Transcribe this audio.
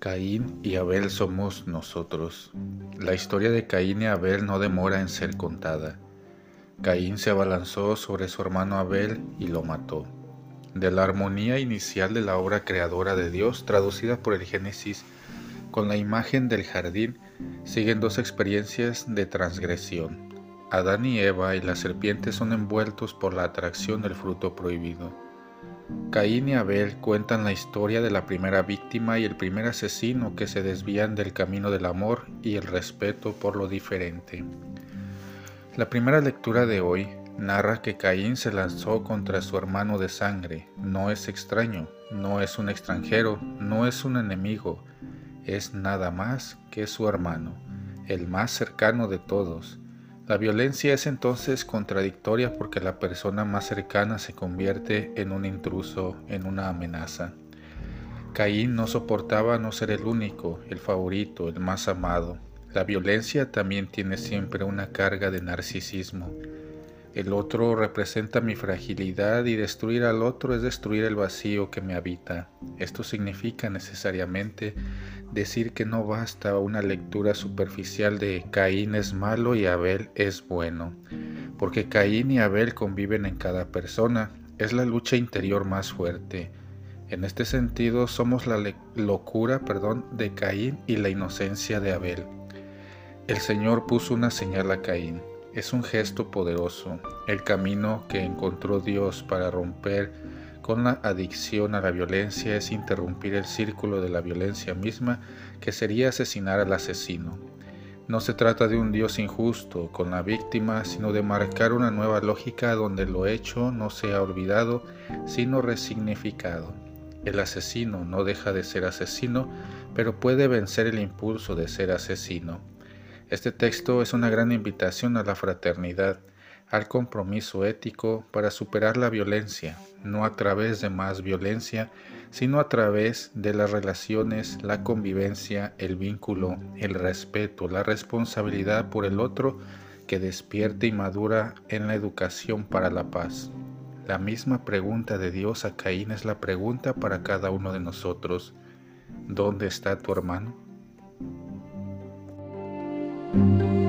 Caín y Abel somos nosotros. La historia de Caín y Abel no demora en ser contada. Caín se abalanzó sobre su hermano Abel y lo mató. De la armonía inicial de la obra creadora de Dios, traducida por el Génesis, con la imagen del jardín, siguen dos experiencias de transgresión. Adán y Eva y la serpiente son envueltos por la atracción del fruto prohibido. Caín y Abel cuentan la historia de la primera víctima y el primer asesino que se desvían del camino del amor y el respeto por lo diferente. La primera lectura de hoy narra que Caín se lanzó contra su hermano de sangre. No es extraño, no es un extranjero, no es un enemigo, es nada más que su hermano, el más cercano de todos, la violencia es entonces contradictoria porque la persona más cercana se convierte en un intruso, en una amenaza. Caín no soportaba no ser el único, el favorito, el más amado. La violencia también tiene siempre una carga de narcisismo. El otro representa mi fragilidad y destruir al otro es destruir el vacío que me habita. Esto significa necesariamente decir que no basta una lectura superficial de Caín es malo y Abel es bueno, porque Caín y Abel conviven en cada persona, es la lucha interior más fuerte. En este sentido somos la locura, perdón, de Caín y la inocencia de Abel. El Señor puso una señal a Caín es un gesto poderoso, el camino que encontró Dios para romper con la adicción a la violencia es interrumpir el círculo de la violencia misma que sería asesinar al asesino. No se trata de un Dios injusto con la víctima, sino de marcar una nueva lógica donde lo hecho no sea olvidado, sino resignificado. El asesino no deja de ser asesino, pero puede vencer el impulso de ser asesino. Este texto es una gran invitación a la fraternidad, al compromiso ético para superar la violencia, no a través de más violencia, sino a través de las relaciones, la convivencia, el vínculo, el respeto, la responsabilidad por el otro que despierte y madura en la educación para la paz. La misma pregunta de Dios a Caín es la pregunta para cada uno de nosotros. ¿Dónde está tu hermano? Thank you.